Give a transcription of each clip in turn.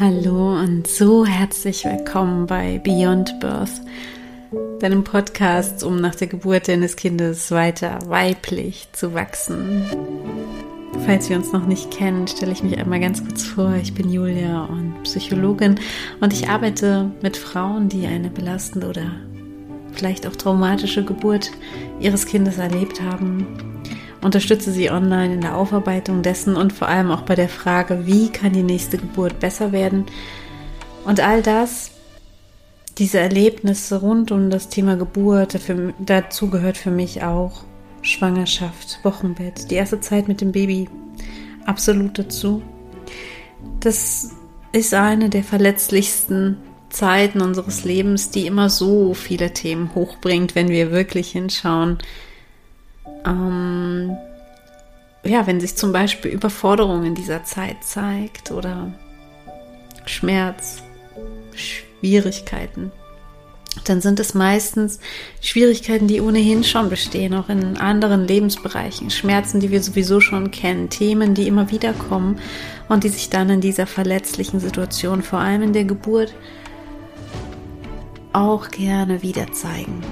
Hallo und so herzlich willkommen bei Beyond Birth, deinem Podcast, um nach der Geburt deines Kindes weiter weiblich zu wachsen. Falls wir uns noch nicht kennen, stelle ich mich einmal ganz kurz vor. Ich bin Julia und Psychologin und ich arbeite mit Frauen, die eine belastende oder vielleicht auch traumatische Geburt ihres Kindes erlebt haben unterstütze sie online in der Aufarbeitung dessen und vor allem auch bei der Frage, wie kann die nächste Geburt besser werden. Und all das, diese Erlebnisse rund um das Thema Geburt, dafür, dazu gehört für mich auch Schwangerschaft, Wochenbett, die erste Zeit mit dem Baby, absolut dazu. Das ist eine der verletzlichsten Zeiten unseres Lebens, die immer so viele Themen hochbringt, wenn wir wirklich hinschauen, ähm, ja, wenn sich zum Beispiel Überforderung in dieser Zeit zeigt oder Schmerz, Schwierigkeiten, dann sind es meistens Schwierigkeiten, die ohnehin schon bestehen, auch in anderen Lebensbereichen, Schmerzen, die wir sowieso schon kennen, Themen, die immer wieder kommen und die sich dann in dieser verletzlichen Situation, vor allem in der Geburt, auch gerne wieder zeigen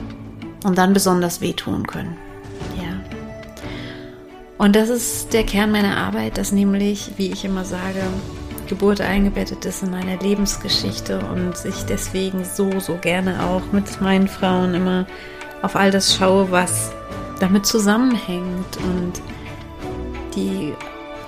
und dann besonders wehtun können. Und das ist der Kern meiner Arbeit, dass nämlich, wie ich immer sage, Geburt eingebettet ist in meine Lebensgeschichte und ich deswegen so, so gerne auch mit meinen Frauen immer auf all das schaue, was damit zusammenhängt. Und die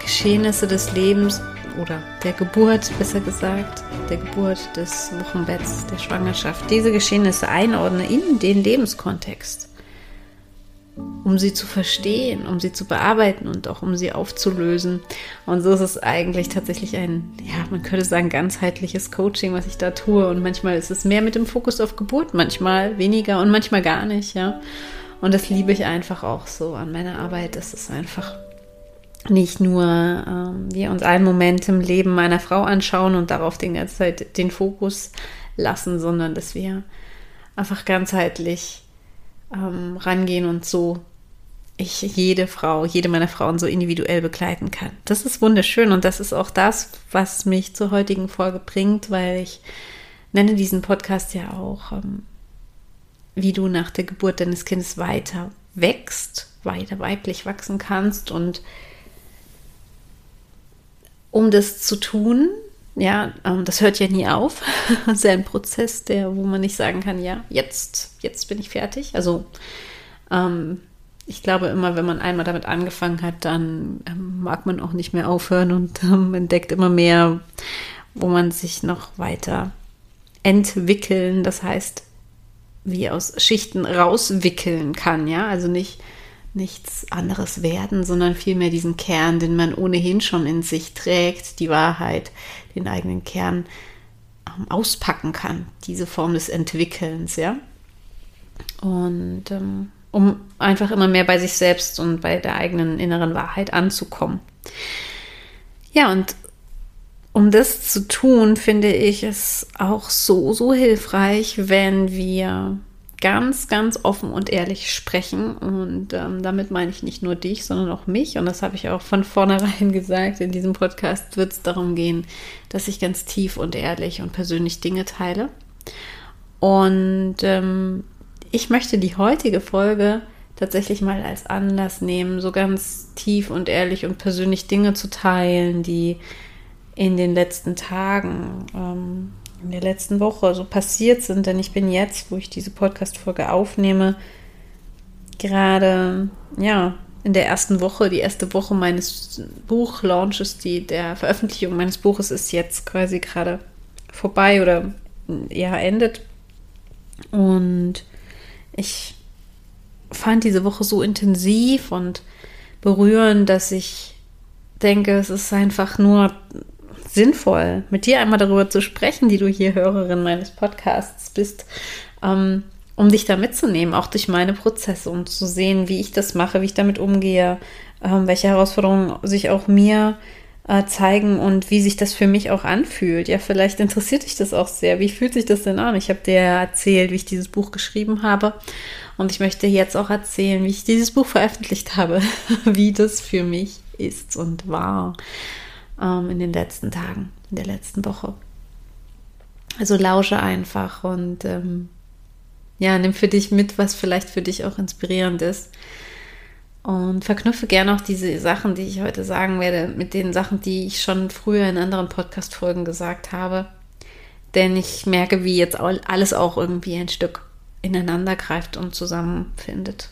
Geschehnisse des Lebens oder der Geburt, besser gesagt, der Geburt des Wochenbetts, der Schwangerschaft, diese Geschehnisse einordne in den Lebenskontext um sie zu verstehen, um sie zu bearbeiten und auch um sie aufzulösen. Und so ist es eigentlich tatsächlich ein, ja, man könnte sagen, ganzheitliches Coaching, was ich da tue. Und manchmal ist es mehr mit dem Fokus auf Geburt, manchmal weniger und manchmal gar nicht, ja. Und das liebe ich einfach auch so an meiner Arbeit. Es ist einfach nicht nur ähm, wir uns einen Moment im Leben meiner Frau anschauen und darauf die ganze Zeit den Fokus lassen, sondern dass wir einfach ganzheitlich ähm, rangehen und so ich jede Frau, jede meiner Frauen so individuell begleiten kann. Das ist wunderschön und das ist auch das, was mich zur heutigen Folge bringt, weil ich nenne diesen Podcast ja auch, ähm, wie du nach der Geburt deines Kindes weiter wächst, weiter weiblich wachsen kannst und um das zu tun, ja, ähm, das hört ja nie auf. das ist ja ein Prozess, der, wo man nicht sagen kann, ja, jetzt, jetzt bin ich fertig. Also ähm, ich glaube immer, wenn man einmal damit angefangen hat, dann ähm, mag man auch nicht mehr aufhören und ähm, entdeckt immer mehr, wo man sich noch weiter entwickeln, das heißt, wie aus Schichten rauswickeln kann, ja, also nicht nichts anderes werden, sondern vielmehr diesen Kern, den man ohnehin schon in sich trägt, die Wahrheit, den eigenen Kern ähm, auspacken kann, diese Form des Entwickelns, ja. Und ähm, um einfach immer mehr bei sich selbst und bei der eigenen inneren Wahrheit anzukommen. Ja, und um das zu tun, finde ich es auch so, so hilfreich, wenn wir ganz, ganz offen und ehrlich sprechen. Und ähm, damit meine ich nicht nur dich, sondern auch mich. Und das habe ich auch von vornherein gesagt. In diesem Podcast wird es darum gehen, dass ich ganz tief und ehrlich und persönlich Dinge teile. Und ähm, ich möchte die heutige Folge tatsächlich mal als Anlass nehmen, so ganz tief und ehrlich und persönlich Dinge zu teilen, die in den letzten Tagen ähm, in der letzten Woche so passiert sind, denn ich bin jetzt, wo ich diese Podcast-Folge aufnehme, gerade, ja, in der ersten Woche, die erste Woche meines Buchlaunches, die der Veröffentlichung meines Buches ist jetzt quasi gerade vorbei oder ja endet. Und ich fand diese Woche so intensiv und berührend, dass ich denke, es ist einfach nur sinnvoll, mit dir einmal darüber zu sprechen, die du hier Hörerin meines Podcasts bist, ähm, um dich da mitzunehmen, auch durch meine Prozesse, um zu sehen, wie ich das mache, wie ich damit umgehe, ähm, welche Herausforderungen sich auch mir äh, zeigen und wie sich das für mich auch anfühlt. Ja, vielleicht interessiert dich das auch sehr. Wie fühlt sich das denn an? Ich habe dir erzählt, wie ich dieses Buch geschrieben habe. Und ich möchte jetzt auch erzählen, wie ich dieses Buch veröffentlicht habe, wie das für mich ist und war. Ähm, in den letzten Tagen, in der letzten Woche. Also lausche einfach und ähm, ja, nimm für dich mit, was vielleicht für dich auch inspirierend ist. Und verknüpfe gerne auch diese Sachen, die ich heute sagen werde, mit den Sachen, die ich schon früher in anderen Podcast-Folgen gesagt habe. Denn ich merke, wie jetzt alles auch irgendwie ein Stück ineinander greift und zusammenfindet.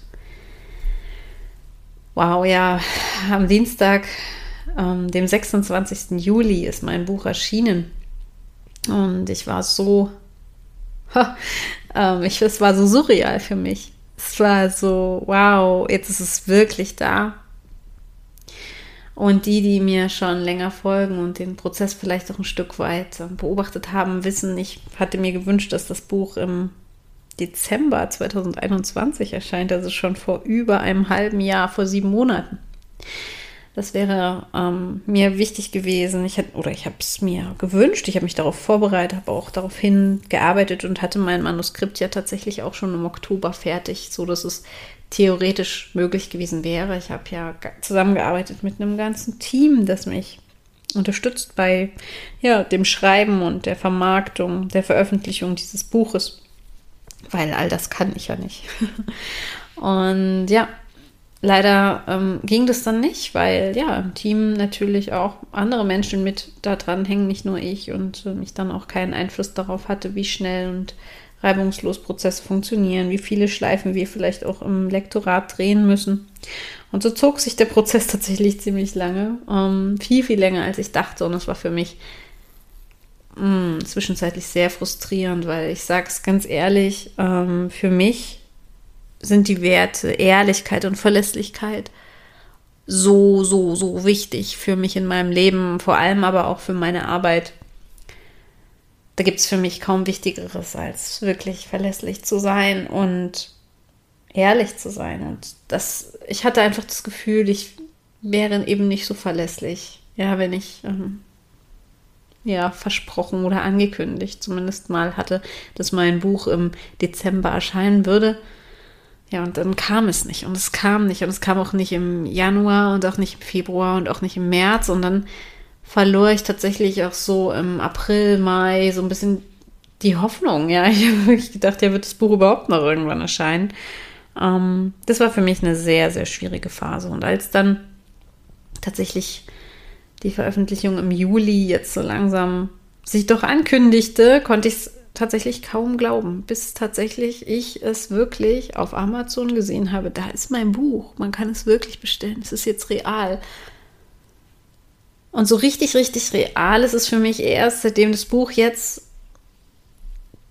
Wow, ja, am Dienstag, ähm, dem 26. Juli, ist mein Buch erschienen. Und ich war so, ha, ähm, ich, es war so surreal für mich. Es war so, wow, jetzt ist es wirklich da. Und die, die mir schon länger folgen und den Prozess vielleicht auch ein Stück weit beobachtet haben, wissen, ich hatte mir gewünscht, dass das Buch im Dezember 2021 erscheint, also schon vor über einem halben Jahr, vor sieben Monaten. Das wäre ähm, mir wichtig gewesen. Ich hätte, oder ich habe es mir gewünscht. Ich habe mich darauf vorbereitet, habe auch darauf hingearbeitet und hatte mein Manuskript ja tatsächlich auch schon im Oktober fertig, so dass es theoretisch möglich gewesen wäre. Ich habe ja zusammengearbeitet mit einem ganzen Team, das mich unterstützt bei ja, dem Schreiben und der Vermarktung, der Veröffentlichung dieses Buches, weil all das kann ich ja nicht. und ja, Leider ähm, ging das dann nicht, weil ja im Team natürlich auch andere Menschen mit da dran hängen, nicht nur ich und äh, ich dann auch keinen Einfluss darauf hatte, wie schnell und reibungslos Prozesse funktionieren, wie viele Schleifen wir vielleicht auch im Lektorat drehen müssen. Und so zog sich der Prozess tatsächlich ziemlich lange, ähm, viel, viel länger als ich dachte. Und es war für mich mh, mm, zwischenzeitlich sehr frustrierend, weil ich sage es ganz ehrlich, ähm, für mich sind die Werte Ehrlichkeit und Verlässlichkeit so, so, so wichtig für mich in meinem Leben, vor allem aber auch für meine Arbeit. Da gibt es für mich kaum Wichtigeres, als wirklich verlässlich zu sein und ehrlich zu sein. Und das, ich hatte einfach das Gefühl, ich wäre eben nicht so verlässlich, ja, wenn ich ähm, ja versprochen oder angekündigt zumindest mal hatte, dass mein Buch im Dezember erscheinen würde. Ja, und dann kam es nicht und es kam nicht und es kam auch nicht im Januar und auch nicht im Februar und auch nicht im März und dann verlor ich tatsächlich auch so im April, Mai so ein bisschen die Hoffnung. Ja, ich habe wirklich gedacht, ja, wird das Buch überhaupt noch irgendwann erscheinen. Ähm, das war für mich eine sehr, sehr schwierige Phase und als dann tatsächlich die Veröffentlichung im Juli jetzt so langsam sich doch ankündigte, konnte ich es tatsächlich kaum glauben, bis tatsächlich ich es wirklich auf Amazon gesehen habe. Da ist mein Buch. Man kann es wirklich bestellen. Es ist jetzt real. Und so richtig, richtig real ist es für mich erst, seitdem das Buch jetzt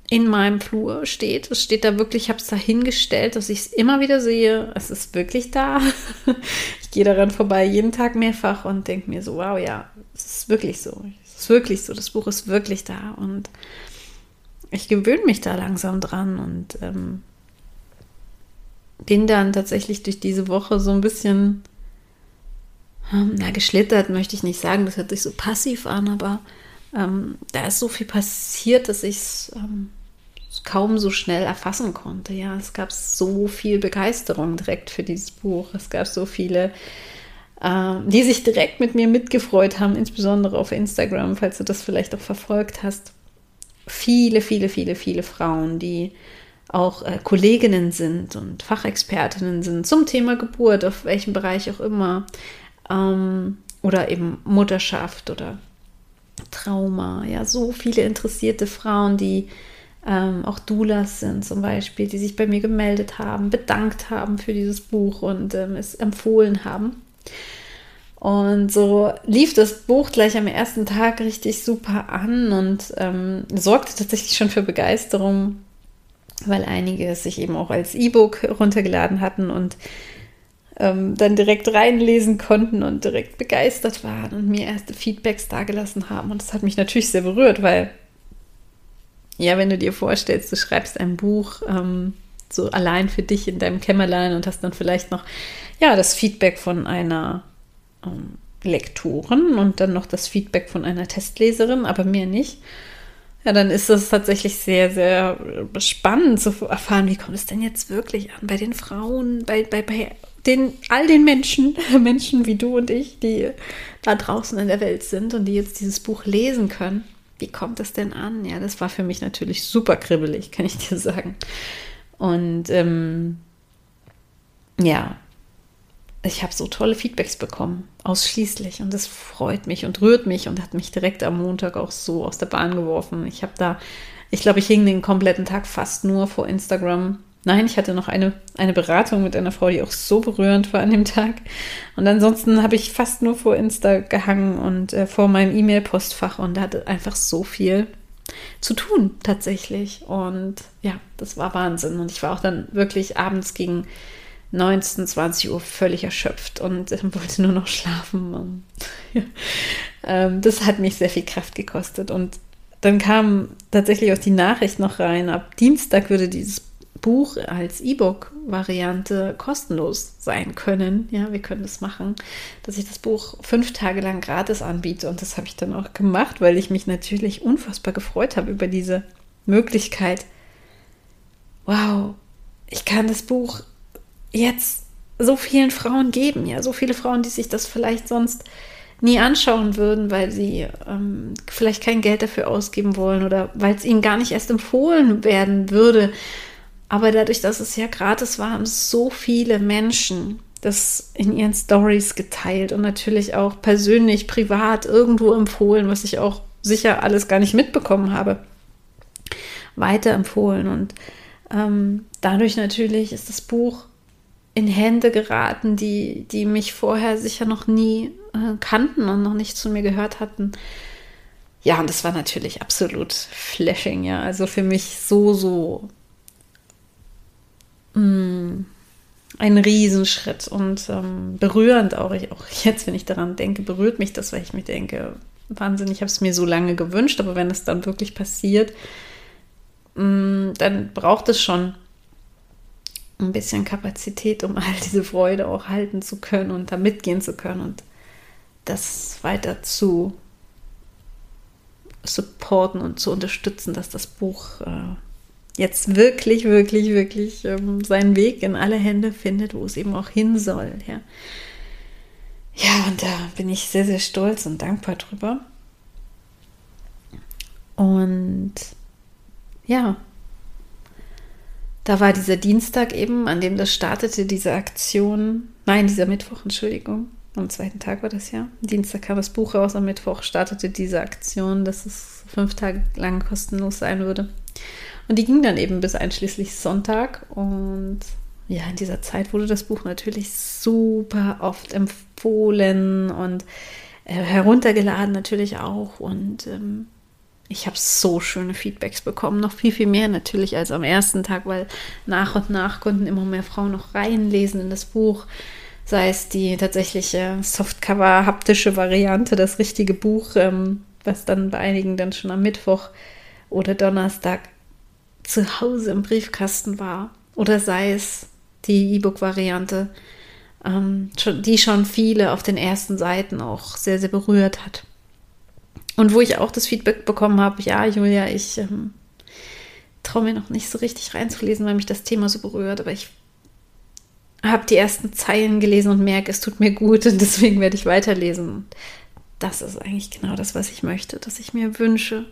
in meinem Flur steht. Es steht da wirklich, ich habe es da hingestellt, dass ich es immer wieder sehe. Es ist wirklich da. Ich gehe daran vorbei jeden Tag mehrfach und denke mir so, wow, ja, es ist wirklich so. Es ist wirklich so. Das Buch ist wirklich da. Und ich gewöhne mich da langsam dran und ähm, bin dann tatsächlich durch diese Woche so ein bisschen, ähm, na, geschlittert möchte ich nicht sagen, das hört sich so passiv an, aber ähm, da ist so viel passiert, dass ich es ähm, kaum so schnell erfassen konnte. Ja, es gab so viel Begeisterung direkt für dieses Buch. Es gab so viele, äh, die sich direkt mit mir mitgefreut haben, insbesondere auf Instagram, falls du das vielleicht auch verfolgt hast viele, viele, viele, viele Frauen, die auch äh, Kolleginnen sind und Fachexpertinnen sind zum Thema Geburt, auf welchem Bereich auch immer, ähm, oder eben Mutterschaft oder Trauma. Ja, so viele interessierte Frauen, die ähm, auch Doulas sind zum Beispiel, die sich bei mir gemeldet haben, bedankt haben für dieses Buch und ähm, es empfohlen haben. Und so lief das Buch gleich am ersten Tag richtig super an und ähm, sorgte tatsächlich schon für Begeisterung, weil einige es sich eben auch als E-Book runtergeladen hatten und ähm, dann direkt reinlesen konnten und direkt begeistert waren und mir erste Feedbacks dagelassen haben. Und das hat mich natürlich sehr berührt, weil, ja, wenn du dir vorstellst, du schreibst ein Buch ähm, so allein für dich in deinem Kämmerlein und hast dann vielleicht noch, ja, das Feedback von einer ähm, Lektoren und dann noch das Feedback von einer Testleserin, aber mehr nicht. Ja, dann ist es tatsächlich sehr, sehr spannend zu erfahren, wie kommt es denn jetzt wirklich an bei den Frauen, bei, bei, bei den, all den Menschen, Menschen wie du und ich, die da draußen in der Welt sind und die jetzt dieses Buch lesen können. Wie kommt das denn an? Ja, das war für mich natürlich super kribbelig, kann ich dir sagen. Und ähm, ja, ich habe so tolle Feedbacks bekommen, ausschließlich. Und das freut mich und rührt mich und hat mich direkt am Montag auch so aus der Bahn geworfen. Ich habe da, ich glaube, ich hing den kompletten Tag fast nur vor Instagram Nein, ich hatte noch eine, eine Beratung mit einer Frau, die auch so berührend war an dem Tag. Und ansonsten habe ich fast nur vor Insta gehangen und äh, vor meinem E-Mail-Postfach und hatte einfach so viel zu tun tatsächlich. Und ja, das war Wahnsinn. Und ich war auch dann wirklich abends gegen 19, 20 Uhr völlig erschöpft und wollte nur noch schlafen. Ähm, das hat mich sehr viel Kraft gekostet. Und dann kam tatsächlich auch die Nachricht noch rein, ab Dienstag würde dieses Buch als E-Book-Variante kostenlos sein können. Ja, wir können das machen, dass ich das Buch fünf Tage lang gratis anbiete. Und das habe ich dann auch gemacht, weil ich mich natürlich unfassbar gefreut habe über diese Möglichkeit. Wow, ich kann das Buch jetzt so vielen Frauen geben. Ja, so viele Frauen, die sich das vielleicht sonst nie anschauen würden, weil sie ähm, vielleicht kein Geld dafür ausgeben wollen oder weil es ihnen gar nicht erst empfohlen werden würde aber dadurch, dass es ja gratis war, haben so viele Menschen das in ihren Stories geteilt und natürlich auch persönlich, privat irgendwo empfohlen, was ich auch sicher alles gar nicht mitbekommen habe, weiterempfohlen. Und ähm, dadurch natürlich ist das Buch in Hände geraten, die, die mich vorher sicher noch nie äh, kannten und noch nicht zu mir gehört hatten. Ja, und das war natürlich absolut flashing, ja. Also für mich so, so Mm, ein Riesenschritt und ähm, berührend auch. Ich, auch jetzt, wenn ich daran denke, berührt mich das, weil ich mir denke, Wahnsinn, ich habe es mir so lange gewünscht, aber wenn es dann wirklich passiert, mh, mm, dann braucht es schon ein bisschen Kapazität, um all diese Freude auch halten zu können und da mitgehen zu können und das weiter zu supporten und zu unterstützen, dass das Buch äh, jetzt wirklich, wirklich, wirklich ähm, seinen Weg in alle Hände findet, wo es eben auch hin soll. Ja. ja, und da bin ich sehr, sehr stolz und dankbar drüber. Und ja, da war dieser Dienstag eben, an dem das startete, diese Aktion. Nein, dieser Mittwoch, Entschuldigung. Am zweiten Tag war das ja. Dienstag kam das Buch raus, am Mittwoch startete diese Aktion, dass es fünf Tage lang kostenlos sein würde. Und die ging dann eben bis einschließlich Sonntag. Und ja, in dieser Zeit wurde das Buch natürlich super oft empfohlen und äh, heruntergeladen natürlich auch. Und ähm, ich habe so schöne Feedbacks bekommen, noch viel, viel mehr natürlich als am ersten Tag, weil nach und nach konnten immer mehr Frauen noch reinlesen in das Buch. Sei es die tatsächliche Softcover, haptische Variante, das richtige Buch, ähm, was dann bei einigen dann schon am Mittwoch oder Donnerstag zu Hause im Briefkasten war. Oder sei es die E-Book-Variante, ähm, die schon viele auf den ersten Seiten auch sehr, sehr berührt hat. Und wo ich auch das Feedback bekommen habe, ja, Julia, ich ähm, traue mir noch nicht so richtig reinzulesen, weil mich das Thema so berührt, aber ich habe die ersten Zeilen gelesen und merke, es tut mir gut und deswegen werde ich weiterlesen. Das ist eigentlich genau das, was ich möchte, dass ich mir wünsche,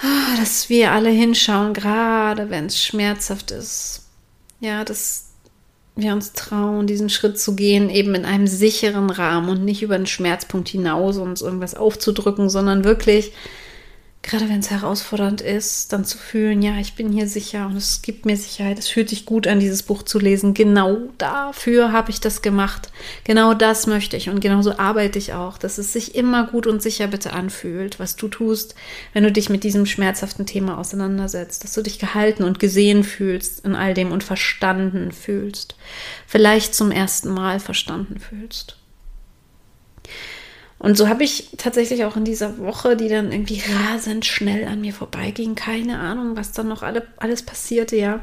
Ah, dass wir alle hinschauen, gerade wenn es schmerzhaft ist. Ja, dass wir uns trauen, diesen Schritt zu gehen, eben in einem sicheren Rahmen und nicht über den Schmerzpunkt hinaus uns irgendwas aufzudrücken, sondern wirklich gerade wenn es herausfordernd ist, dann zu fühlen, ja, ich bin hier sicher und es gibt mir Sicherheit, es fühlt sich gut an, dieses Buch zu lesen. Genau dafür habe ich das gemacht. Genau das möchte ich und genauso arbeite ich auch, dass es sich immer gut und sicher bitte anfühlt, was du tust, wenn du dich mit diesem schmerzhaften Thema auseinandersetzt, dass du dich gehalten und gesehen fühlst in all dem und verstanden fühlst. Vielleicht zum ersten Mal verstanden fühlst. Und so habe ich tatsächlich auch in dieser Woche, die dann irgendwie rasend schnell an mir vorbeiging, keine Ahnung, was dann noch alle, alles passierte, ja.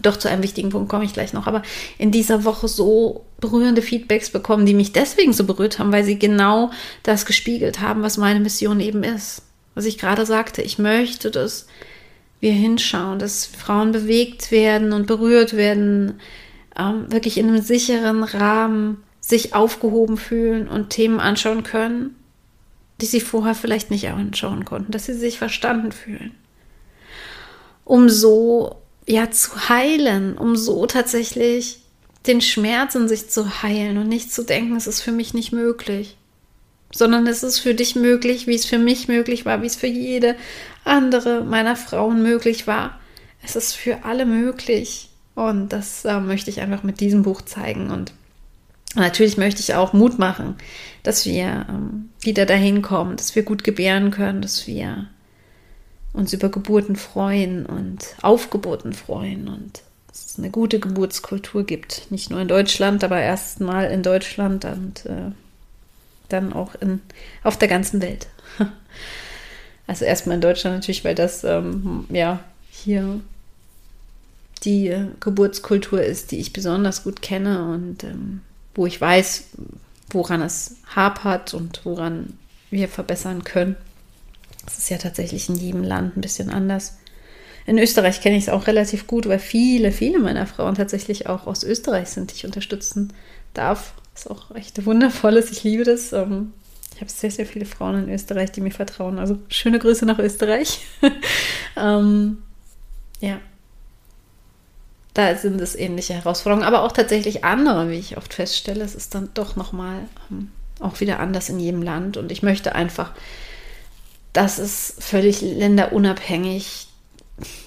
Doch zu einem wichtigen Punkt komme ich gleich noch, aber in dieser Woche so berührende Feedbacks bekommen, die mich deswegen so berührt haben, weil sie genau das gespiegelt haben, was meine Mission eben ist. Was ich gerade sagte, ich möchte, dass wir hinschauen, dass Frauen bewegt werden und berührt werden, ähm, wirklich in einem sicheren Rahmen sich aufgehoben fühlen und Themen anschauen können, die sie vorher vielleicht nicht anschauen konnten, dass sie sich verstanden fühlen. Um so ja zu heilen, um so tatsächlich den Schmerz in sich zu heilen und nicht zu denken, es ist für mich nicht möglich, sondern es ist für dich möglich, wie es für mich möglich war, wie es für jede andere meiner Frauen möglich war. Es ist für alle möglich und das äh, möchte ich einfach mit diesem Buch zeigen und natürlich möchte ich auch Mut machen, dass wir ähm, wieder dahin kommen, dass wir gut gebären können, dass wir uns über Geburten freuen und Aufgeburten freuen und es eine gute Geburtskultur gibt. Nicht nur in Deutschland, aber erstmal in Deutschland und äh, dann auch in, auf der ganzen Welt. Also erstmal in Deutschland natürlich, weil das ähm, ja hier die Geburtskultur ist, die ich besonders gut kenne und ähm, wo ich weiß, woran es hapert und woran wir verbessern können. Das ist ja tatsächlich in jedem Land ein bisschen anders. In Österreich kenne ich es auch relativ gut, weil viele, viele meiner Frauen tatsächlich auch aus Österreich sind, die ich unterstützen darf. Ist auch echt wundervolles. Ich liebe das. Ähm, ich habe sehr, sehr viele Frauen in Österreich, die mir vertrauen. Also schöne Grüße nach Österreich. ähm, ja. Da sind es ähnliche Herausforderungen, aber auch tatsächlich andere, wie ich oft feststelle. Es ist dann doch nochmal ähm, auch wieder anders in jedem Land. Und ich möchte einfach, dass es völlig länderunabhängig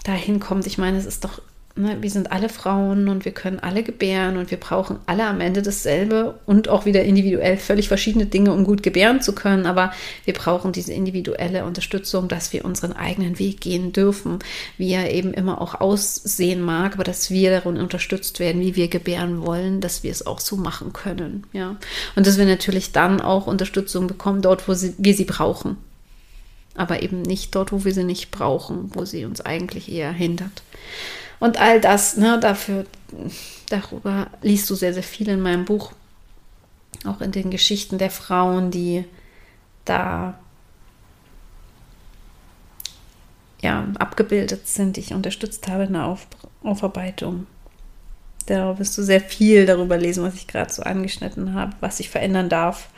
dahin kommt. Ich meine, es ist doch wir sind alle Frauen und wir können alle gebären und wir brauchen alle am Ende dasselbe und auch wieder individuell völlig verschiedene Dinge, um gut gebären zu können. Aber wir brauchen diese individuelle Unterstützung, dass wir unseren eigenen Weg gehen dürfen, wie er eben immer auch aussehen mag, aber dass wir darin unterstützt werden, wie wir gebären wollen, dass wir es auch so machen können. Ja. Und dass wir natürlich dann auch Unterstützung bekommen, dort, wo sie, wir sie brauchen aber eben nicht dort, wo wir sie nicht brauchen, wo sie uns eigentlich eher hindert. Und all das, ne, dafür, darüber liest du sehr, sehr viel in meinem Buch. Auch in den Geschichten der Frauen, die da ja, abgebildet sind, die ich unterstützt habe in der Auf Aufarbeitung. Da wirst du sehr viel darüber lesen, was ich gerade so angeschnitten habe, was ich verändern darf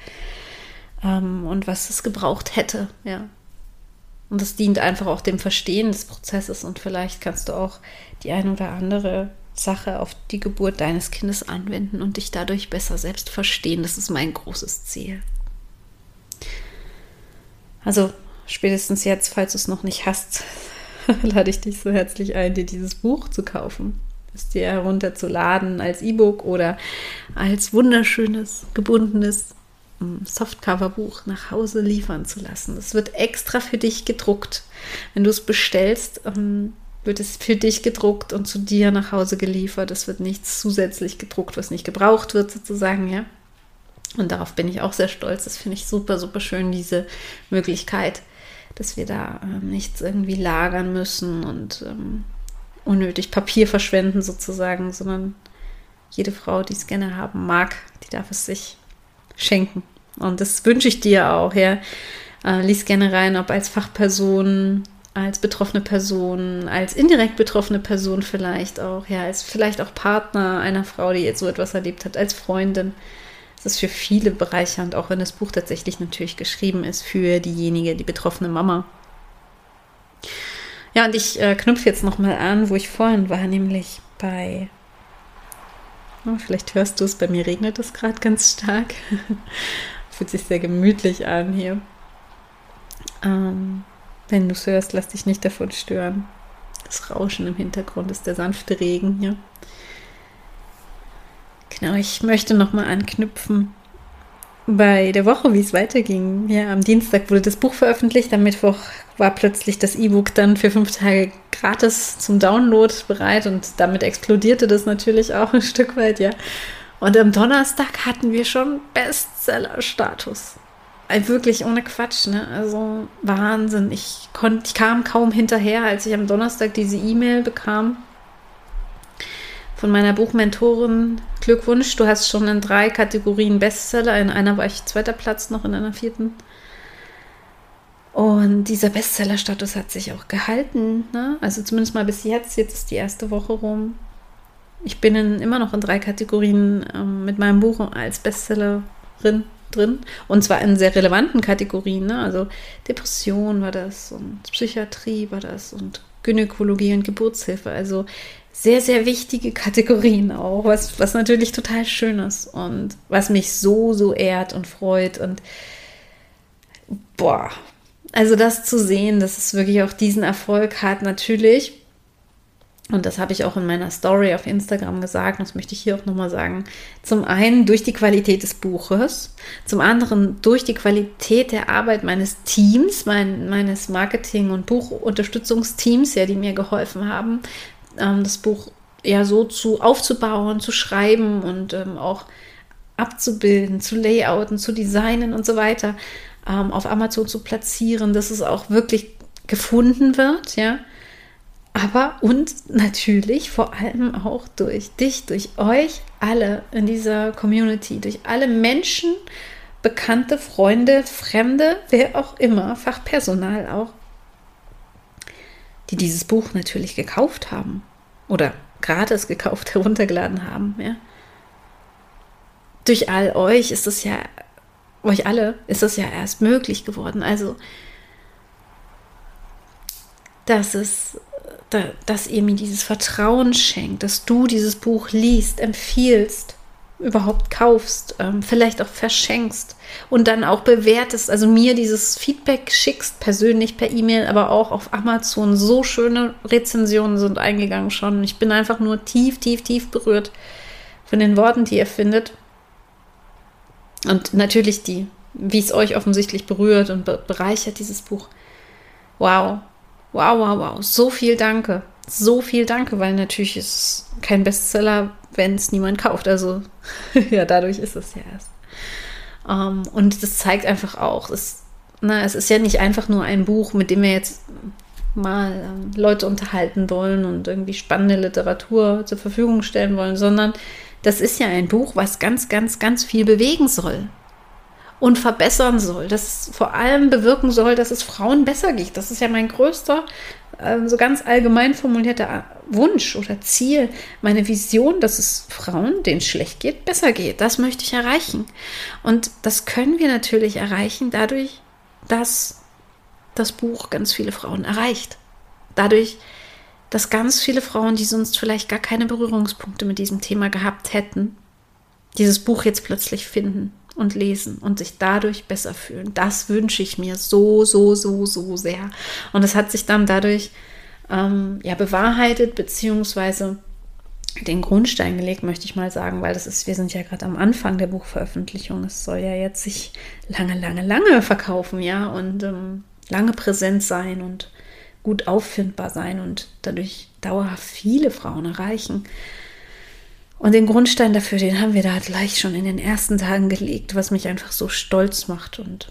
ähm, und was es gebraucht hätte, ja. Und das dient einfach auch dem Verstehen des Prozesses und vielleicht kannst du auch die ein oder andere Sache auf die Geburt deines Kindes anwenden und dich dadurch besser selbst verstehen. Das ist mein großes Ziel. Also spätestens jetzt, falls du es noch nicht hast, lade ich dich so herzlich ein, dir dieses Buch zu kaufen, es dir herunterzuladen als E-Book oder als wunderschönes, gebundenes Softcover-Buch nach Hause liefern zu lassen. Es wird extra für dich gedruckt. Wenn du es bestellst, ähm, wird es für dich gedruckt und zu dir nach Hause geliefert. Es wird nichts zusätzlich gedruckt, was nicht gebraucht wird, sozusagen, ja. Und darauf bin ich auch sehr stolz. Das finde ich super, super schön, diese Möglichkeit, dass wir da ähm, nichts irgendwie lagern müssen und ähm, unnötig Papier verschwenden, sozusagen, sondern jede Frau, die es gerne haben mag, die darf es sich schenken. Und das wünsche ich dir auch, ja. Äh, lies gerne rein, ob als Fachperson, als betroffene Person, als indirekt betroffene Person vielleicht auch, ja, als vielleicht auch Partner einer Frau, die jetzt so etwas erlebt hat, als Freundin. Es ist für viele bereichernd, auch wenn das Buch tatsächlich natürlich geschrieben ist für diejenige, die betroffene Mama. Ja, und ich äh, knüpfe jetzt nochmal an, wo ich vorhin war, nämlich bei Oh, vielleicht hörst du es, bei mir regnet es gerade ganz stark. Fühlt sich sehr gemütlich an hier. Ähm, wenn du es hörst, lass dich nicht davon stören. Das Rauschen im Hintergrund ist der sanfte Regen hier. Genau, ich möchte nochmal anknüpfen bei der Woche, wie es weiterging. Ja, am Dienstag wurde das Buch veröffentlicht, am Mittwoch war plötzlich das E-Book dann für fünf Tage gratis zum Download bereit und damit explodierte das natürlich auch ein Stück weit, ja. Und am Donnerstag hatten wir schon Bestseller-Status. Wirklich ohne Quatsch, ne? Also Wahnsinn. Ich, konnt, ich kam kaum hinterher, als ich am Donnerstag diese E-Mail bekam von meiner Buchmentorin. Glückwunsch, du hast schon in drei Kategorien Bestseller. In einer war ich zweiter Platz, noch in einer vierten. Und dieser Bestseller-Status hat sich auch gehalten. Ne? Also zumindest mal bis jetzt. Jetzt ist die erste Woche rum. Ich bin in, immer noch in drei Kategorien ähm, mit meinem Buch als Bestsellerin drin. Und zwar in sehr relevanten Kategorien. Ne? Also Depression war das und Psychiatrie war das und Gynäkologie und Geburtshilfe. Also sehr, sehr wichtige Kategorien auch, was, was natürlich total schön ist und was mich so, so ehrt und freut. Und boah, also das zu sehen, dass es wirklich auch diesen Erfolg hat, natürlich und das habe ich auch in meiner Story auf Instagram gesagt, das möchte ich hier auch nochmal sagen. Zum einen durch die Qualität des Buches, zum anderen durch die Qualität der Arbeit meines Teams, mein, meines Marketing- und Buchunterstützungsteams, ja, die mir geholfen haben, ähm, das Buch ja so zu aufzubauen, zu schreiben und ähm, auch abzubilden, zu layouten, zu designen und so weiter, ähm, auf Amazon zu platzieren, dass es auch wirklich gefunden wird, ja aber und natürlich vor allem auch durch dich, durch euch alle in dieser Community, durch alle Menschen, Bekannte, Freunde, Fremde, wer auch immer, Fachpersonal auch, die dieses Buch natürlich gekauft haben oder gratis gekauft, heruntergeladen haben. Ja. Durch all euch ist es ja, euch alle ist es ja erst möglich geworden. Also, dass es da, dass ihr mir dieses Vertrauen schenkt, dass du dieses Buch liest, empfiehlst, überhaupt kaufst, ähm, vielleicht auch verschenkst und dann auch bewertest, also mir dieses Feedback schickst, persönlich per E-Mail, aber auch auf Amazon. So schöne Rezensionen sind eingegangen schon. Ich bin einfach nur tief, tief, tief berührt von den Worten, die ihr findet. Und natürlich die, wie es euch offensichtlich berührt und bereichert, dieses Buch. Wow, Wow, wow, wow. So viel Danke. So viel Danke, weil natürlich ist es kein Bestseller, wenn es niemand kauft. Also ja, dadurch ist es ja erst. Um, ähm, und das zeigt einfach auch, es, na, es ist ja nicht einfach nur ein Buch, mit dem wir jetzt mal ähm, Leute unterhalten wollen und irgendwie spannende Literatur zur Verfügung stellen wollen, sondern das ist ja ein Buch, was ganz, ganz, ganz viel bewegen soll und verbessern soll. Das vor allem bewirken soll, dass es Frauen besser geht. Das ist ja mein größter, äh, so ganz allgemein formulierter Wunsch oder Ziel, meine Vision, dass es Frauen, denen es schlecht geht, besser geht. Das möchte ich erreichen. Und das können wir natürlich erreichen dadurch, dass das Buch ganz viele Frauen erreicht. Dadurch, dass ganz viele Frauen, die sonst vielleicht gar keine Berührungspunkte mit diesem Thema gehabt hätten, dieses Buch jetzt plötzlich finden und lesen und sich dadurch besser fühlen. Das wünsche ich mir so, so, so, so sehr. Und es hat sich dann dadurch ähm, ja bewahrheitet, beziehungsweise den Grundstein gelegt, möchte ich mal sagen, weil das ist, wir sind ja gerade am Anfang der Buchveröffentlichung. Es soll ja jetzt sich lange, lange, lange verkaufen, ja, und ähm, lange präsent sein und gut auffindbar sein und dadurch dauerhaft viele Frauen erreichen. Und den Grundstein dafür, den haben wir da gleich schon in den ersten Tagen gelegt, was mich einfach so stolz macht. Und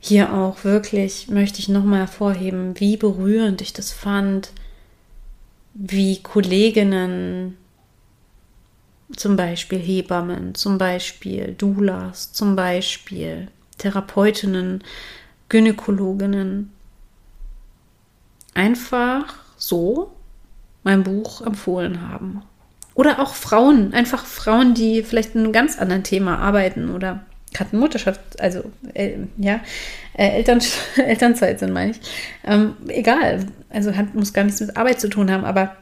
hier auch wirklich möchte ich nochmal hervorheben, wie berührend ich das fand, wie Kolleginnen, zum Beispiel Hebammen, zum Beispiel Doulas, zum Beispiel Therapeutinnen, Gynäkologinnen, einfach so mein Buch empfohlen haben. Oder auch Frauen, einfach Frauen, die vielleicht in einem ganz anderen Thema arbeiten oder gerade Mutterschaft, also äh, ja, äh, Eltern, Elternzeit sind, meine ich. Ähm, egal, also hat, muss gar nichts mit Arbeit zu tun haben, aber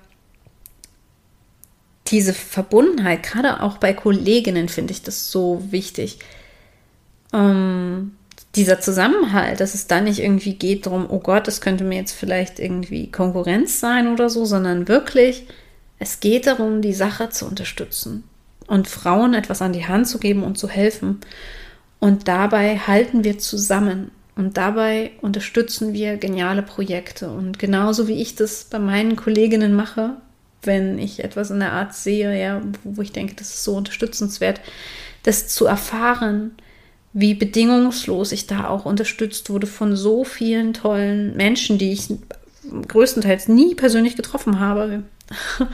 diese Verbundenheit, gerade auch bei Kolleginnen, finde ich das so wichtig. Ähm, dieser Zusammenhalt, dass es da nicht irgendwie geht darum, oh Gott, das könnte mir jetzt vielleicht irgendwie Konkurrenz sein oder so, sondern wirklich, es geht darum, die Sache zu unterstützen und Frauen etwas an die Hand zu geben und zu helfen. Und dabei halten wir zusammen und dabei unterstützen wir geniale Projekte. Und genauso wie ich das bei meinen Kolleginnen mache, wenn ich etwas in der Art sehe, ja, wo ich denke, das ist so unterstützenswert, das zu erfahren, wie bedingungslos ich da auch unterstützt wurde von so vielen tollen Menschen, die ich größtenteils nie persönlich getroffen habe.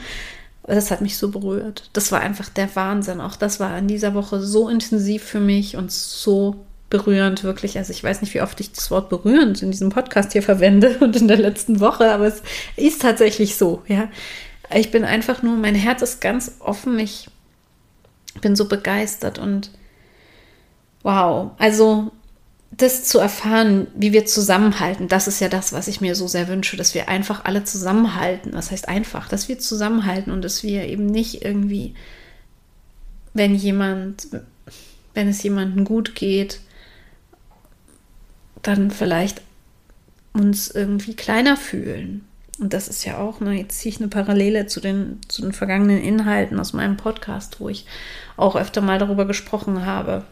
Das hat mich so berührt. Das war einfach der Wahnsinn. Auch das war in dieser Woche so intensiv für mich und so berührend, wirklich. Also ich weiß nicht, wie oft ich das Wort berührend in diesem Podcast hier verwende und in der letzten Woche, aber es ist tatsächlich so, ja. Ich bin einfach nur, mein Herz ist ganz offen. Ich bin so begeistert und wow. Also das zu erfahren, wie wir zusammenhalten, das ist ja das, was ich mir so sehr wünsche, dass wir einfach alle zusammenhalten. Was heißt einfach? Dass wir zusammenhalten und dass wir eben nicht irgendwie, wenn jemand, wenn es jemandem gut geht, dann vielleicht uns irgendwie kleiner fühlen. Und das ist ja auch, ne, jetzt ziehe ich eine Parallele zu den, zu den vergangenen Inhalten aus meinem Podcast, wo ich auch öfter mal darüber gesprochen habe,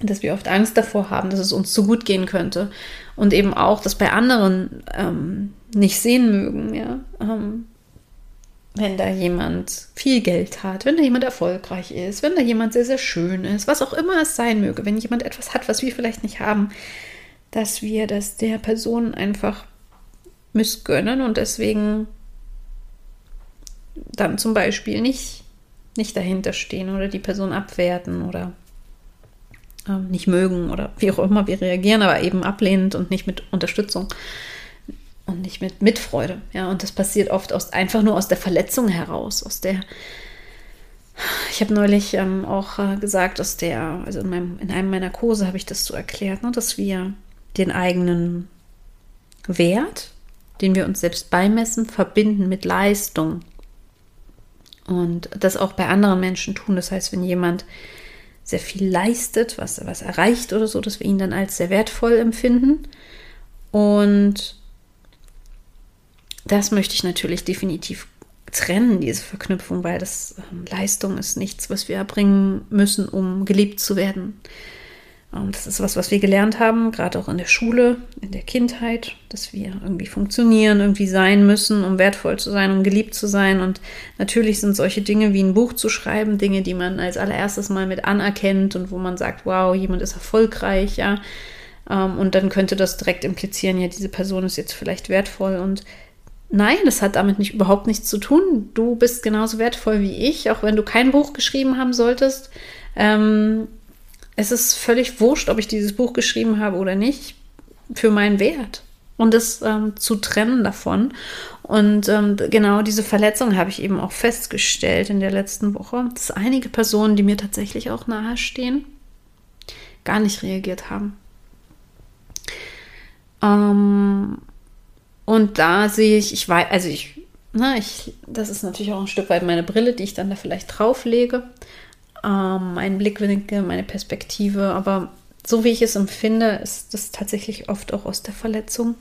dass wir oft Angst davor haben, dass es uns zu gut gehen könnte. Und eben auch, dass bei anderen ähm, nicht sehen mögen, ja. Ähm, wenn da jemand viel Geld hat, wenn da jemand erfolgreich ist, wenn da jemand sehr, sehr schön ist, was auch immer es sein möge, wenn jemand etwas hat, was wir vielleicht nicht haben, dass wir das der Person einfach missgönnen und deswegen dann zum Beispiel nicht, nicht dahinter stehen oder die Person abwerten oder nicht mögen oder wie auch immer wir reagieren, aber eben ablehnend und nicht mit Unterstützung und nicht mit Mitfreude. Ja, und das passiert oft aus, einfach nur aus der Verletzung heraus, aus der ich habe neulich ähm, auch äh, gesagt, aus der, also in, meinem, in einem meiner Kurse habe ich das so erklärt, ne, dass wir den eigenen Wert, den wir uns selbst beimessen, verbinden mit Leistung. Und das auch bei anderen Menschen tun. Das heißt, wenn jemand sehr viel leistet, was, was erreicht oder so, dass wir ihn dann als sehr wertvoll empfinden. Und das möchte ich natürlich definitiv trennen, diese Verknüpfung, weil das ähm, Leistung ist nichts, was wir erbringen müssen, um geliebt zu werden. Und das ist was, was wir gelernt haben, gerade auch in der Schule, in der Kindheit, dass wir irgendwie funktionieren, irgendwie sein müssen, um wertvoll zu sein, um geliebt zu sein. Und natürlich sind solche Dinge wie ein Buch zu schreiben, Dinge, die man als allererstes mal mit anerkennt und wo man sagt, wow, jemand ist erfolgreich, ja. Ähm, und dann könnte das direkt implizieren, ja, diese Person ist jetzt vielleicht wertvoll. Und nein, das hat damit nicht überhaupt nichts zu tun. Du bist genauso wertvoll wie ich, auch wenn du kein Buch geschrieben haben solltest. Ähm, es ist völlig wurscht, ob ich dieses Buch geschrieben habe oder nicht, für meinen Wert. Und das ähm, zu trennen davon. Und ähm, genau diese Verletzung habe ich eben auch festgestellt in der letzten Woche, dass einige Personen, die mir tatsächlich auch nahestehen, gar nicht reagiert haben. Ähm, und da sehe ich, ich weiß, also ich, na, ich, das ist natürlich auch ein Stück weit meine Brille, die ich dann da vielleicht drauflege ähm, mein Blickwinkel, meine Perspektive. Aber so wie ich es empfinde, ist das tatsächlich oft auch aus der Verletzung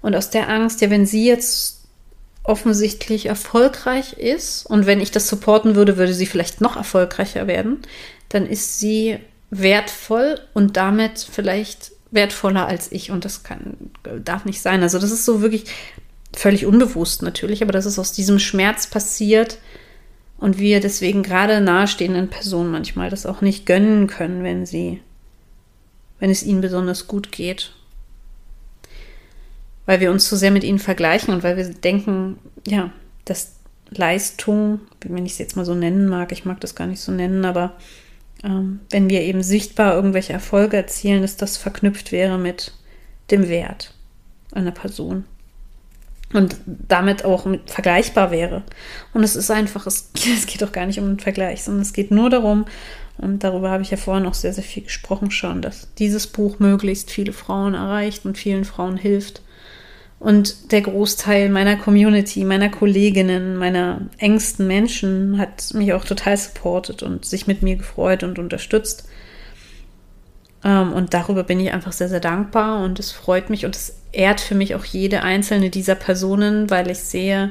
und aus der Angst. Ja, wenn sie jetzt offensichtlich erfolgreich ist und wenn ich das supporten würde, würde sie vielleicht noch erfolgreicher werden, dann ist sie wertvoll und damit vielleicht wertvoller als ich und das kann darf nicht sein. Also das ist so wirklich völlig unbewusst natürlich, aber das ist aus diesem Schmerz passiert, und wir deswegen gerade nahestehenden Personen manchmal das auch nicht gönnen können, wenn sie, wenn es ihnen besonders gut geht. Weil wir uns zu sehr mit ihnen vergleichen und weil wir denken, ja, dass Leistung, wenn ich es jetzt mal so nennen mag, ich mag das gar nicht so nennen, aber ähm, wenn wir eben sichtbar irgendwelche Erfolge erzielen, dass das verknüpft wäre mit dem Wert einer Person und damit auch mit vergleichbar wäre. Und es ist einfach, es, es geht doch gar nicht um einen Vergleich, sondern es geht nur darum, und darüber habe ich ja vorhin auch sehr, sehr viel gesprochen schon, dass dieses Buch möglichst viele Frauen erreicht und vielen Frauen hilft. Und der Großteil meiner Community, meiner Kolleginnen, meiner engsten Menschen hat mich auch total supportet und sich mit mir gefreut und unterstützt. Ähm, und darüber bin ich einfach sehr, sehr dankbar und es freut mich und es ehrt für mich auch jede einzelne dieser Personen, weil ich sehe,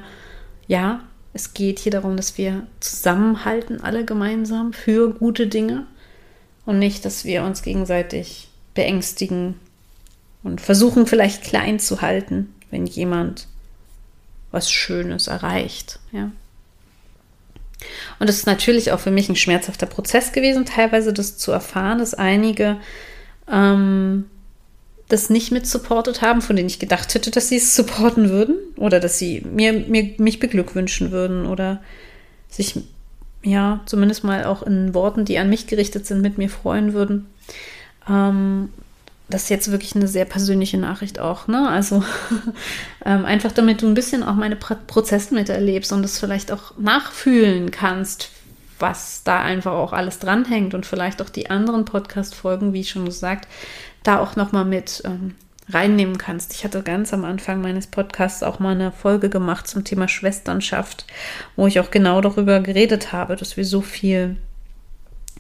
ja, es geht hier darum, dass wir zusammenhalten, alle gemeinsam für gute Dinge und nicht, dass wir uns gegenseitig beängstigen und versuchen vielleicht klein zu halten, wenn jemand was Schönes erreicht, ja. Und es ist natürlich auch für mich ein schmerzhafter Prozess gewesen, teilweise das zu erfahren, dass einige ähm, das nicht mit supportet haben, von denen ich gedacht hätte, dass sie es supporten würden oder dass sie mir, mir mich beglückwünschen würden oder sich ja zumindest mal auch in Worten, die an mich gerichtet sind, mit mir freuen würden. Ähm, das ist jetzt wirklich eine sehr persönliche Nachricht auch, ne? Also ähm, einfach damit du ein bisschen auch meine Prozesse miterlebst und es vielleicht auch nachfühlen kannst, was da einfach auch alles dranhängt und vielleicht auch die anderen Podcast-Folgen, wie schon gesagt, da auch nochmal mit ähm, reinnehmen kannst. Ich hatte ganz am Anfang meines Podcasts auch mal eine Folge gemacht zum Thema Schwesternschaft, wo ich auch genau darüber geredet habe, dass wir so viel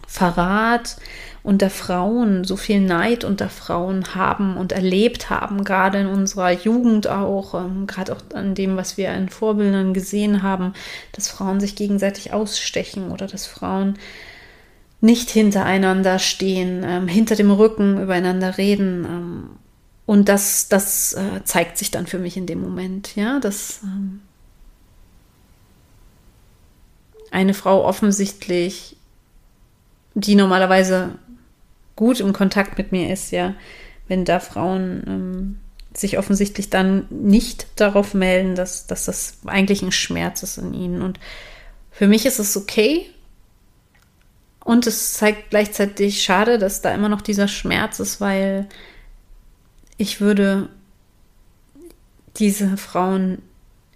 Verrat unter Frauen, so viel Neid unter Frauen haben und erlebt haben, gerade in unserer Jugend auch, ähm, gerade auch an dem, was wir in Vorbildern gesehen haben, dass Frauen sich gegenseitig ausstechen oder dass Frauen nicht hintereinander stehen, ähm, hinter dem Rücken übereinander reden. Ähm, und das, das äh, zeigt sich dann für mich in dem Moment, ja, dass ähm, eine Frau offensichtlich, die normalerweise gut im Kontakt mit mir ist, ja, wenn da Frauen ähm, sich offensichtlich dann nicht darauf melden, dass, dass das eigentlich ein Schmerz ist in ihnen. Und für mich ist es okay. Und es zeigt gleichzeitig schade, dass da immer noch dieser Schmerz ist, weil ich würde diese Frauen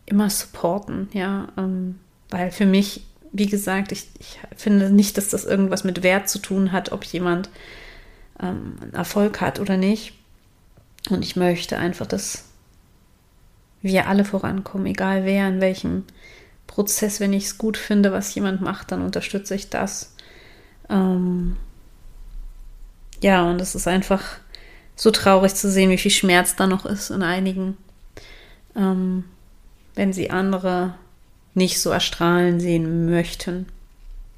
immer supporten, ja, ähm, weil für mich, wie gesagt, ich, ich finde nicht, dass das irgendwas mit Wert zu tun hat, ob jemand ähm, Erfolg hat oder nicht. Und ich möchte einfach, dass wir alle vorankommen, egal wer, in welchem Prozess. Wenn ich es gut finde, was jemand macht, dann unterstütze ich das. Ähm ja, und es ist einfach so traurig zu sehen, wie viel Schmerz da noch ist in einigen, ähm, wenn sie andere nicht so erstrahlen sehen möchten.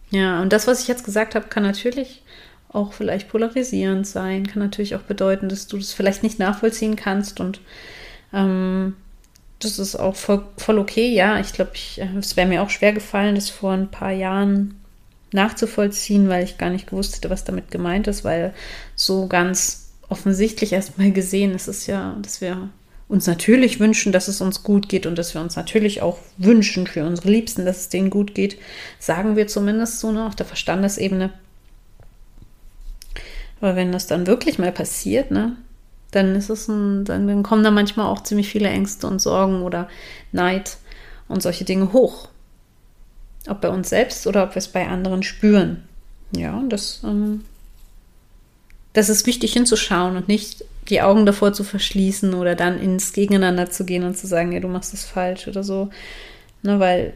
Ja, und das, was ich jetzt gesagt habe, kann natürlich auch vielleicht polarisierend sein, kann natürlich auch bedeuten, dass du das vielleicht nicht nachvollziehen kannst und ähm, das ist auch voll, voll okay. Ja, ich glaube, äh, es wäre mir auch schwer gefallen, das vor ein paar Jahren nachzuvollziehen, weil ich gar nicht gewusst hätte, was damit gemeint ist, weil so ganz offensichtlich erstmal gesehen ist es ja, dass wir uns natürlich wünschen, dass es uns gut geht und dass wir uns natürlich auch wünschen für unsere Liebsten, dass es denen gut geht, sagen wir zumindest so ne, auf der Verstandesebene. Aber wenn das dann wirklich mal passiert, ne, dann ist es ein, dann, dann kommen da manchmal auch ziemlich viele Ängste und Sorgen oder Neid und solche Dinge hoch. Ob bei uns selbst oder ob wir es bei anderen spüren. Ja, und das, ähm, das ist wichtig hinzuschauen und nicht die Augen davor zu verschließen oder dann ins Gegeneinander zu gehen und zu sagen, ja, du machst das falsch oder so. Ne, weil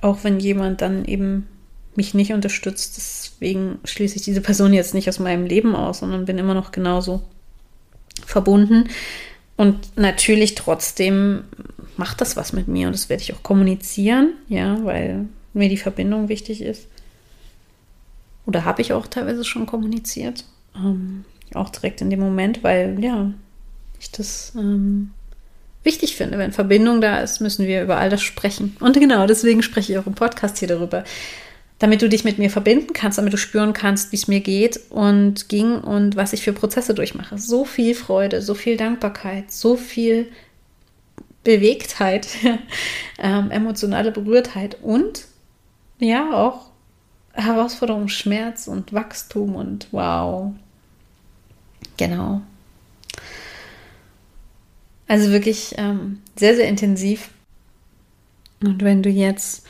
auch wenn jemand dann eben mich nicht unterstützt. Deswegen schließe ich diese Person jetzt nicht aus meinem Leben aus, sondern bin immer noch genauso verbunden. Und natürlich trotzdem macht das was mit mir und das werde ich auch kommunizieren, ja, weil mir die Verbindung wichtig ist. Oder habe ich auch teilweise schon kommuniziert, ähm, auch direkt in dem Moment, weil ja, ich das ähm, wichtig finde. Wenn Verbindung da ist, müssen wir über all das sprechen. Und genau deswegen spreche ich auch im Podcast hier darüber, damit du dich mit mir verbinden kannst, damit du spüren kannst, wie es mir geht und ging und was ich für Prozesse durchmache. So viel Freude, so viel Dankbarkeit, so viel Bewegtheit, ähm, emotionale Berührtheit und ja auch Herausforderung, Schmerz und Wachstum und wow. Genau. Also wirklich ähm, sehr, sehr intensiv. Und wenn du jetzt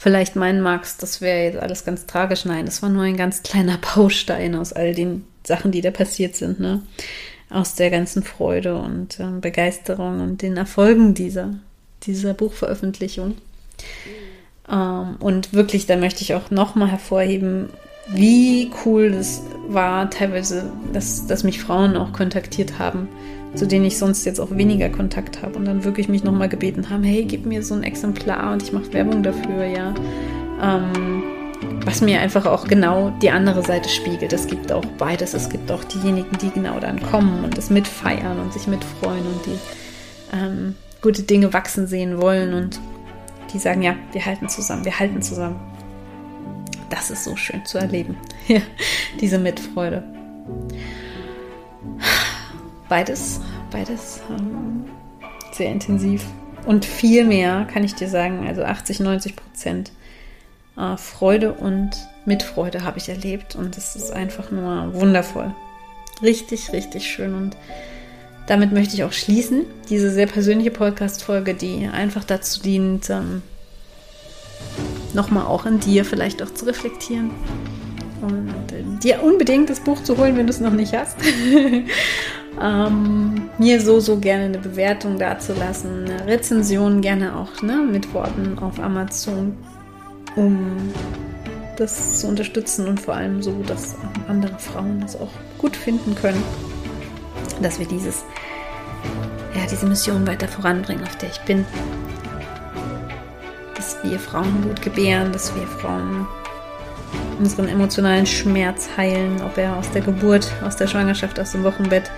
vielleicht meinen magst, das wäre jetzt alles ganz tragisch. Nein, das war nur ein ganz kleiner Baustein aus all den Sachen, die da passiert sind, ne? Aus der ganzen Freude und äh, Begeisterung und den Erfolgen dieser, dieser Buchveröffentlichung. Ähm, und wirklich, da möchte ich auch nochmal hervorheben, wie cool das war, teilweise, dass, dass mich Frauen auch kontaktiert haben zu denen ich sonst jetzt auch weniger Kontakt habe und dann wirklich mich nochmal gebeten haben, hey, gib mir so ein Exemplar und ich mache Werbung dafür, ja. Ähm, was mir einfach auch genau die andere Seite spiegelt. Es gibt auch beides. Es gibt auch diejenigen, die genau dann kommen und das mitfeiern und sich mitfreuen und die ähm, gute Dinge wachsen sehen wollen und die sagen, ja, wir halten zusammen, wir halten zusammen. Das ist so schön zu erleben. Ja, diese Mitfreude beides, beides ähm, sehr intensiv. Und viel mehr kann ich dir sagen, also 80, 90 Prozent äh, Freude und Mitfreude habe ich erlebt und es ist einfach nur wundervoll. Richtig, richtig schön. Und damit möchte ich auch schließen. Diese sehr persönliche Podcast-Folge, die einfach dazu dient, ähm, nochmal auch in dir vielleicht auch zu reflektieren. Und äh, dir unbedingt das Buch zu holen, wenn du es noch nicht hast. ähm, mir so, so gerne eine Bewertung dazulassen, eine Rezension gerne auch ne, mit Worten auf Amazon, um das zu unterstützen und vor allem so, dass andere Frauen das auch gut finden können, dass wir dieses, ja, diese Mission weiter voranbringen, auf der ich bin. Wir Frauen gut gebären, dass wir Frauen unseren emotionalen Schmerz heilen, ob er aus der Geburt, aus der Schwangerschaft, aus dem Wochenbett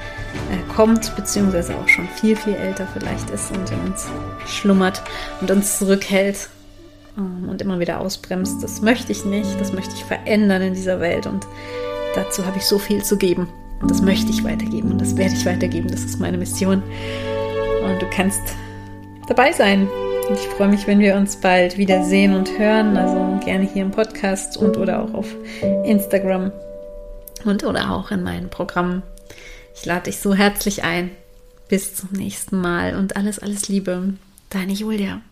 äh, kommt, beziehungsweise auch schon viel, viel älter vielleicht ist und in uns schlummert und uns zurückhält ähm, und immer wieder ausbremst. Das möchte ich nicht, das möchte ich verändern in dieser Welt und dazu habe ich so viel zu geben. Und das möchte ich weitergeben und das werde ich weitergeben. Das ist meine Mission. Und du kannst dabei sein. Und ich freue mich, wenn wir uns bald wieder sehen und hören. Also gerne hier im Podcast und oder auch auf Instagram und oder auch in meinen Programmen. Ich lade dich so herzlich ein. Bis zum nächsten Mal und alles, alles Liebe. Deine Julia.